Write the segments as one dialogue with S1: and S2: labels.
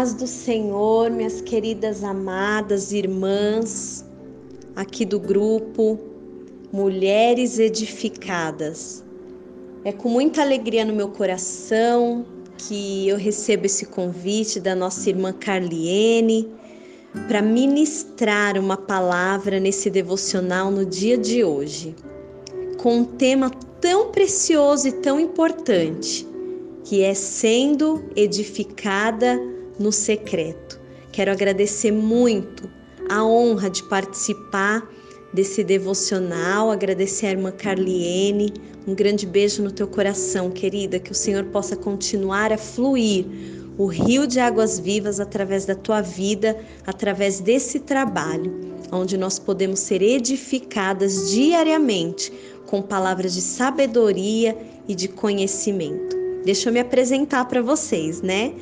S1: paz do Senhor, minhas queridas amadas irmãs aqui do grupo Mulheres Edificadas. É com muita alegria no meu coração que eu recebo esse convite da nossa irmã Carliene para ministrar uma palavra nesse devocional no dia de hoje, com um tema tão precioso e tão importante que é sendo edificada no secreto. Quero agradecer muito a honra de participar desse devocional, agradecer a irmã Carliene. Um grande beijo no teu coração, querida, que o Senhor possa continuar a fluir o rio de águas vivas através da tua vida, através desse trabalho, onde nós podemos ser edificadas diariamente com palavras de sabedoria e de conhecimento. Deixa eu me apresentar para vocês, né?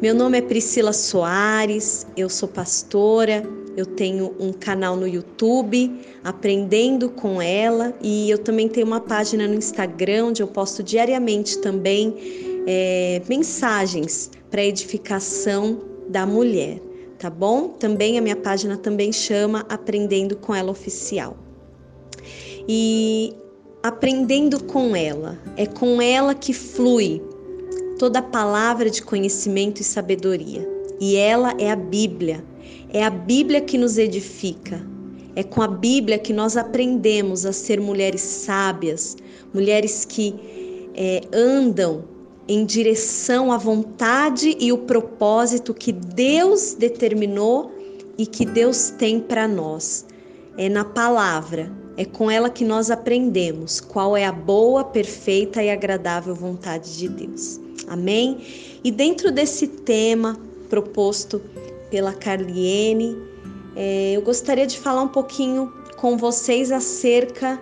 S1: Meu nome é Priscila Soares, eu sou pastora, eu tenho um canal no YouTube, aprendendo com ela, e eu também tenho uma página no Instagram onde eu posto diariamente também é, mensagens para edificação da mulher, tá bom? Também a minha página também chama Aprendendo com ela Oficial. E aprendendo com ela. É com ela que flui toda palavra de conhecimento e sabedoria. E ela é a Bíblia. É a Bíblia que nos edifica. É com a Bíblia que nós aprendemos a ser mulheres sábias, mulheres que é, andam em direção à vontade e o propósito que Deus determinou e que Deus tem para nós. É na palavra, é com ela que nós aprendemos qual é a boa, perfeita e agradável vontade de Deus. Amém? E dentro desse tema proposto pela Carliene, é, eu gostaria de falar um pouquinho com vocês acerca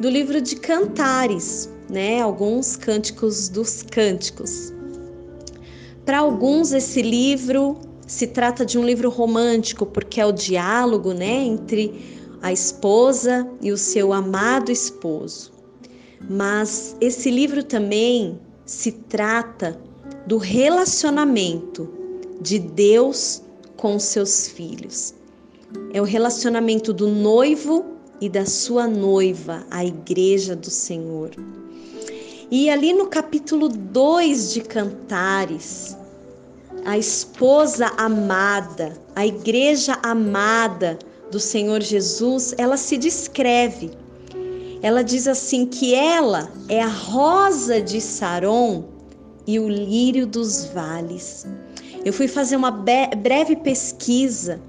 S1: do livro de Cantares, né? Alguns cânticos dos cânticos. Para alguns, esse livro se trata de um livro romântico, porque é o diálogo, né, entre a esposa e o seu amado esposo. Mas esse livro também se trata do relacionamento de Deus com seus filhos. É o relacionamento do noivo e da sua noiva, a igreja do Senhor. E ali no capítulo 2 de Cantares, a esposa amada, a igreja amada do Senhor Jesus, ela se descreve. Ela diz assim que ela é a rosa de Saron e o lírio dos vales. Eu fui fazer uma breve pesquisa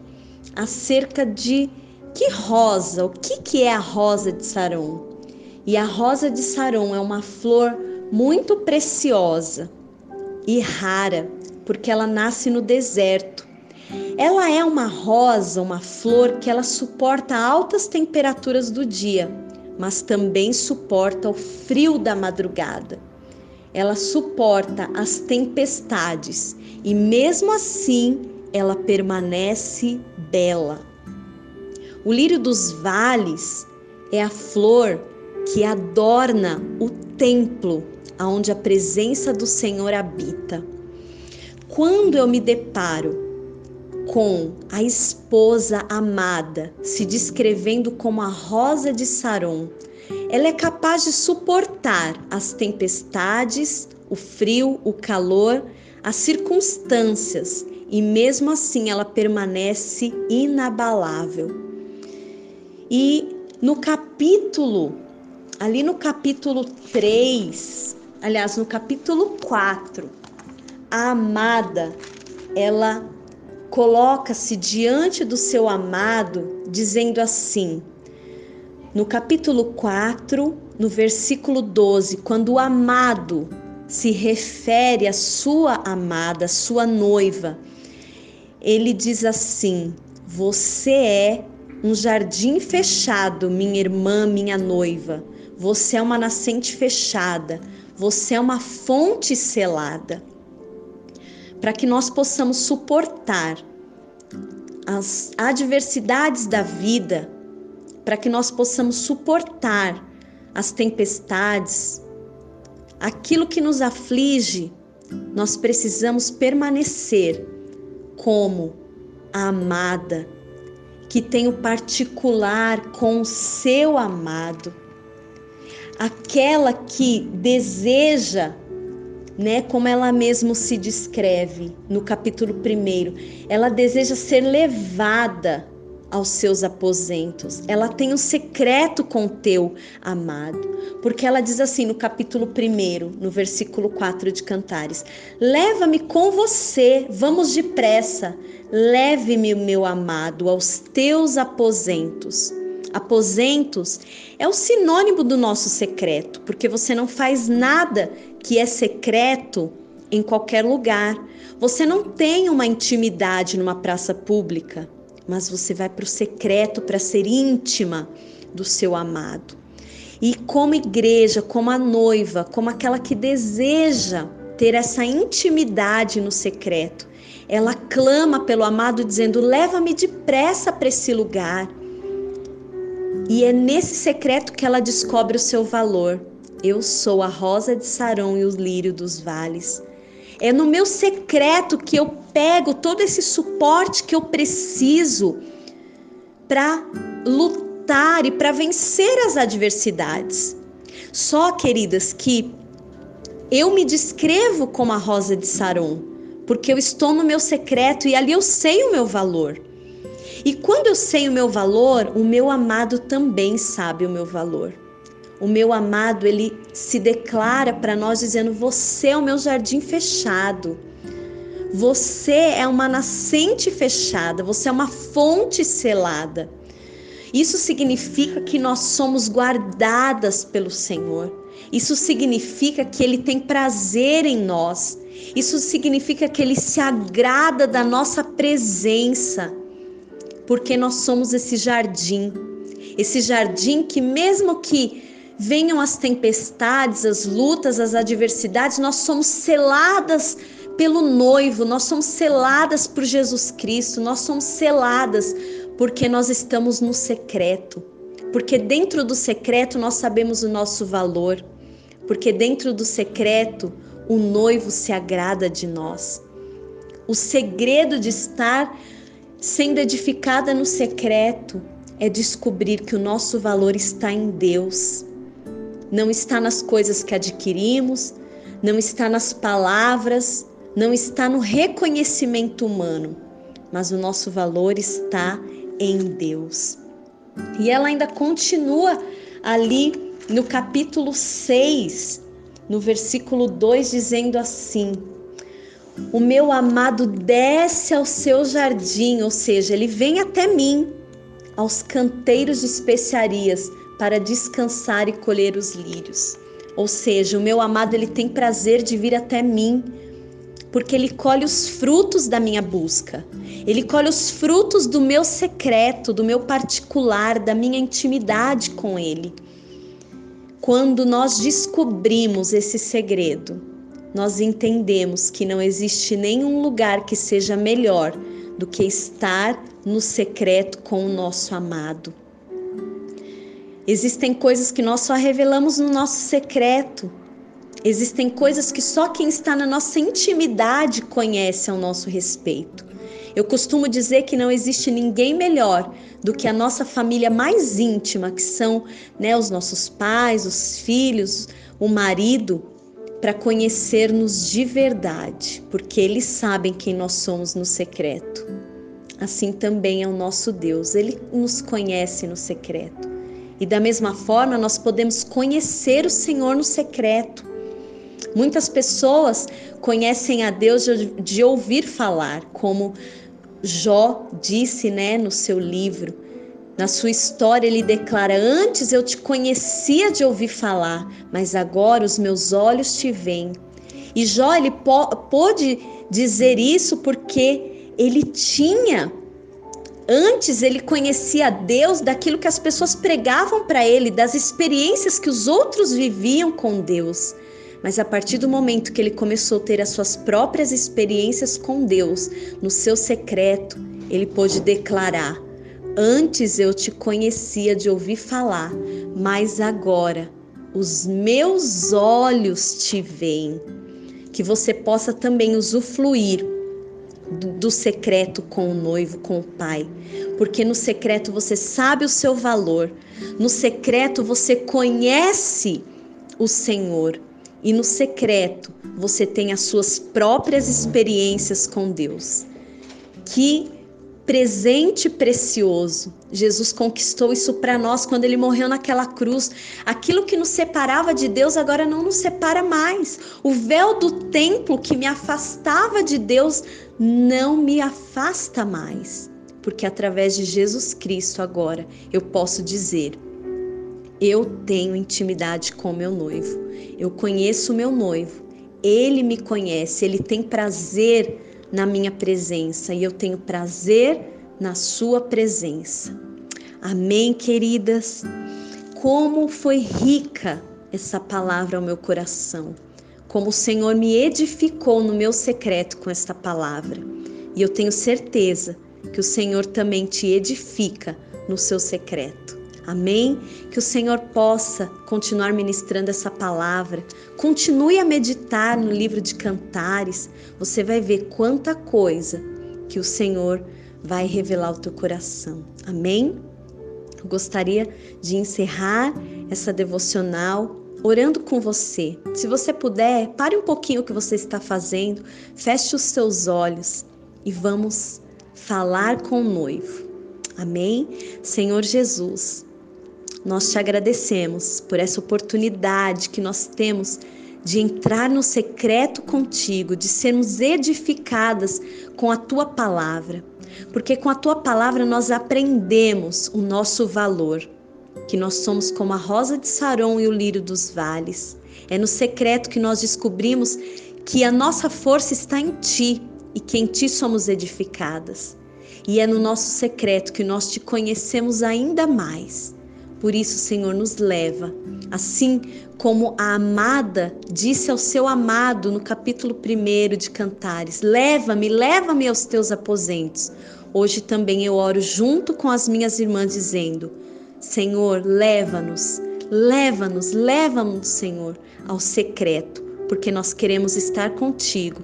S1: acerca de que rosa, o que, que é a rosa de Saron. E a rosa de Saron é uma flor muito preciosa e rara, porque ela nasce no deserto ela é uma rosa, uma flor que ela suporta altas temperaturas do dia, mas também suporta o frio da madrugada. Ela suporta as tempestades e mesmo assim ela permanece bela. O lírio dos vales é a flor que adorna o templo onde a presença do Senhor habita. Quando eu me deparo com a esposa amada, se descrevendo como a rosa de Saron. Ela é capaz de suportar as tempestades, o frio, o calor, as circunstâncias e mesmo assim ela permanece inabalável. E no capítulo, ali no capítulo 3, aliás, no capítulo 4, a amada, ela coloca-se diante do seu amado, dizendo assim, no capítulo 4, no versículo 12, quando o amado se refere à sua amada, sua noiva, ele diz assim: Você é um jardim fechado, minha irmã, minha noiva. Você é uma nascente fechada. Você é uma fonte selada para que nós possamos suportar as adversidades da vida, para que nós possamos suportar as tempestades, aquilo que nos aflige, nós precisamos permanecer como a amada, que tem o particular com o seu amado, aquela que deseja, né, como ela mesmo se descreve no capítulo 1, ela deseja ser levada aos seus aposentos. Ela tem um secreto com teu amado. Porque ela diz assim no capítulo 1, no versículo 4 de Cantares: Leva-me com você, vamos depressa. Leve-me, meu amado, aos teus aposentos. Aposentos é o sinônimo do nosso secreto, porque você não faz nada que é secreto em qualquer lugar. Você não tem uma intimidade numa praça pública mas você vai para o secreto para ser íntima do seu amado. E como igreja, como a noiva, como aquela que deseja ter essa intimidade no secreto, ela clama pelo amado dizendo: "Leva-me depressa para esse lugar". E é nesse secreto que ela descobre o seu valor. Eu sou a rosa de Saron e o lírio dos vales. É no meu secreto que eu pego todo esse suporte que eu preciso para lutar e para vencer as adversidades. Só, queridas, que eu me descrevo como a rosa de Saron, porque eu estou no meu secreto e ali eu sei o meu valor. E quando eu sei o meu valor, o meu amado também sabe o meu valor. O meu amado, ele se declara para nós dizendo: Você é o meu jardim fechado. Você é uma nascente fechada, você é uma fonte selada. Isso significa que nós somos guardadas pelo Senhor. Isso significa que Ele tem prazer em nós. Isso significa que Ele se agrada da nossa presença, porque nós somos esse jardim. Esse jardim que, mesmo que venham as tempestades, as lutas, as adversidades, nós somos seladas pelo noivo, nós somos seladas por Jesus Cristo, nós somos seladas porque nós estamos no secreto. Porque dentro do secreto nós sabemos o nosso valor. Porque dentro do secreto o noivo se agrada de nós. O segredo de estar sendo edificada no secreto é descobrir que o nosso valor está em Deus não está nas coisas que adquirimos, não está nas palavras, não está no reconhecimento humano, mas o nosso valor está em Deus. E ela ainda continua ali no capítulo 6, no versículo 2, dizendo assim: O meu amado desce ao seu jardim, ou seja, ele vem até mim, aos canteiros de especiarias, para descansar e colher os lírios. Ou seja, o meu amado ele tem prazer de vir até mim, porque ele colhe os frutos da minha busca. Ele colhe os frutos do meu secreto, do meu particular, da minha intimidade com ele. Quando nós descobrimos esse segredo, nós entendemos que não existe nenhum lugar que seja melhor do que estar no secreto com o nosso amado. Existem coisas que nós só revelamos no nosso secreto. Existem coisas que só quem está na nossa intimidade conhece ao nosso respeito. Eu costumo dizer que não existe ninguém melhor do que a nossa família mais íntima, que são né, os nossos pais, os filhos, o marido, para conhecer-nos de verdade, porque eles sabem quem nós somos no secreto. Assim também é o nosso Deus, ele nos conhece no secreto. E da mesma forma, nós podemos conhecer o Senhor no secreto. Muitas pessoas conhecem a Deus de, de ouvir falar, como Jó disse, né, no seu livro. Na sua história, ele declara: Antes eu te conhecia de ouvir falar, mas agora os meus olhos te veem. E Jó ele pôde dizer isso porque ele tinha Antes ele conhecia Deus daquilo que as pessoas pregavam para ele, das experiências que os outros viviam com Deus. Mas a partir do momento que ele começou a ter as suas próprias experiências com Deus, no seu secreto, ele pôde declarar: Antes eu te conhecia de ouvir falar, mas agora os meus olhos te veem. Que você possa também usufruir do secreto com o noivo, com o pai, porque no secreto você sabe o seu valor, no secreto você conhece o Senhor e no secreto você tem as suas próprias experiências com Deus. Que presente precioso. Jesus conquistou isso para nós quando ele morreu naquela cruz. Aquilo que nos separava de Deus agora não nos separa mais. O véu do templo que me afastava de Deus não me afasta mais. Porque através de Jesus Cristo agora eu posso dizer: eu tenho intimidade com meu noivo. Eu conheço meu noivo. Ele me conhece, ele tem prazer na minha presença e eu tenho prazer na sua presença. Amém, queridas? Como foi rica essa palavra ao meu coração. Como o Senhor me edificou no meu secreto com esta palavra. E eu tenho certeza que o Senhor também te edifica no seu secreto. Amém? Que o Senhor possa continuar ministrando essa palavra. Continue a meditar no livro de Cantares. Você vai ver quanta coisa que o Senhor vai revelar ao teu coração. Amém? Eu gostaria de encerrar essa devocional orando com você. Se você puder, pare um pouquinho o que você está fazendo, feche os seus olhos e vamos falar com o noivo. Amém? Senhor Jesus, nós te agradecemos por essa oportunidade que nós temos de entrar no secreto contigo, de sermos edificadas com a tua palavra, porque com a tua palavra nós aprendemos o nosso valor, que nós somos como a rosa de Saron e o lírio dos vales. É no secreto que nós descobrimos que a nossa força está em ti e que em ti somos edificadas. E é no nosso secreto que nós te conhecemos ainda mais por isso, Senhor, nos leva, assim como a amada disse ao seu amado no capítulo 1 de Cantares: Leva-me, leva-me aos teus aposentos. Hoje também eu oro junto com as minhas irmãs, dizendo: Senhor, leva-nos, leva-nos, leva-nos, Senhor, ao secreto, porque nós queremos estar contigo.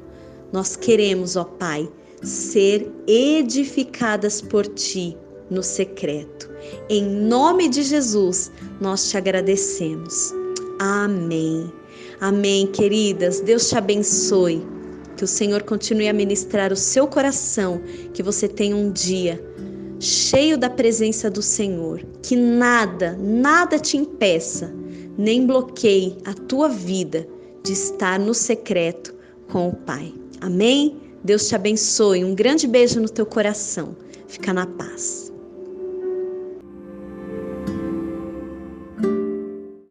S1: Nós queremos, ó Pai, ser edificadas por ti no secreto. Em nome de Jesus, nós te agradecemos. Amém. Amém, queridas. Deus te abençoe. Que o Senhor continue a ministrar o seu coração, que você tenha um dia cheio da presença do Senhor, que nada, nada te impeça, nem bloqueie a tua vida de estar no secreto com o Pai. Amém? Deus te abençoe. Um grande beijo no teu coração. Fica na paz.